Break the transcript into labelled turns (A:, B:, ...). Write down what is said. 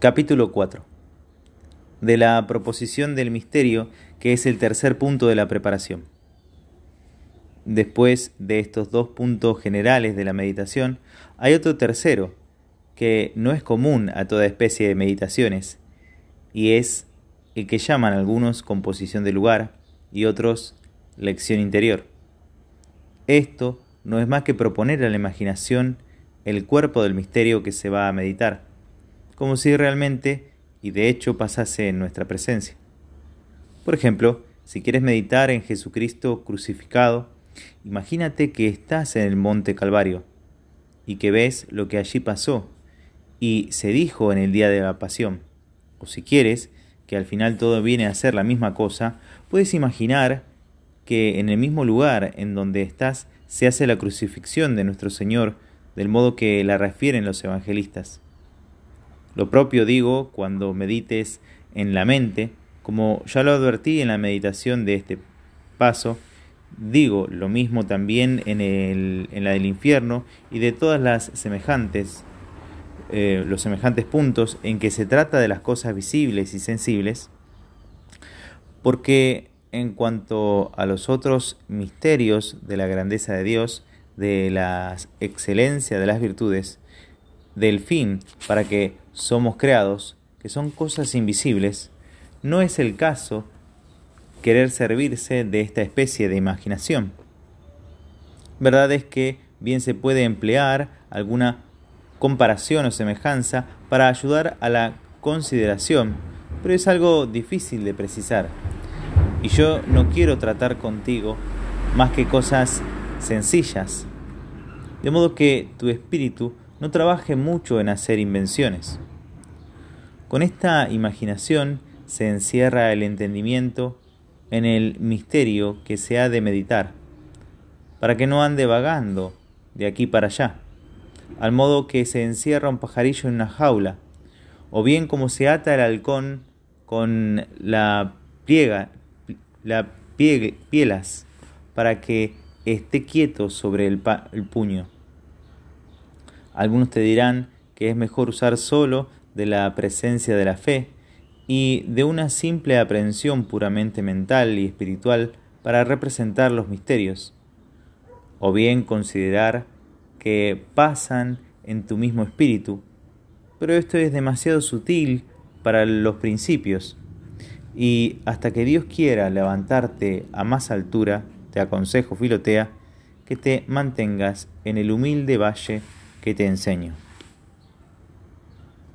A: Capítulo 4 de la proposición del misterio, que es el tercer punto de la preparación. Después de estos dos puntos generales de la meditación, hay otro tercero, que no es común a toda especie de meditaciones, y es el que llaman algunos composición de lugar y otros lección interior. Esto no es más que proponer a la imaginación el cuerpo del misterio que se va a meditar, como si realmente y de hecho pasase en nuestra presencia. Por ejemplo, si quieres meditar en Jesucristo crucificado, imagínate que estás en el monte Calvario y que ves lo que allí pasó y se dijo en el día de la pasión. O si quieres, que al final todo viene a ser la misma cosa, puedes imaginar que en el mismo lugar en donde estás se hace la crucifixión de nuestro Señor, del modo que la refieren los evangelistas. Lo propio digo cuando medites en la mente, como ya lo advertí en la meditación de este paso, digo lo mismo también en, el, en la del infierno y de todas las semejantes, eh, los semejantes puntos en que se trata de las cosas visibles y sensibles, porque en cuanto a los otros misterios de la grandeza de Dios, de la excelencia de las virtudes, del fin para que somos creados, que son cosas invisibles, no es el caso querer servirse de esta especie de imaginación. Verdad es que bien se puede emplear alguna comparación o semejanza para ayudar a la consideración, pero es algo difícil de precisar. Y yo no quiero tratar contigo más que cosas sencillas, de modo que tu espíritu no trabaje mucho en hacer invenciones. Con esta imaginación se encierra el entendimiento en el misterio que se ha de meditar, para que no ande vagando de aquí para allá, al modo que se encierra un pajarillo en una jaula, o bien como se ata el halcón con la pliega, la pielas, para que esté quieto sobre el, el puño. Algunos te dirán que es mejor usar solo de la presencia de la fe y de una simple aprehensión puramente mental y espiritual para representar los misterios, o bien considerar que pasan en tu mismo espíritu, pero esto es demasiado sutil para los principios, y hasta que Dios quiera levantarte a más altura, te aconsejo, Filotea, que te mantengas en el humilde valle que te enseño.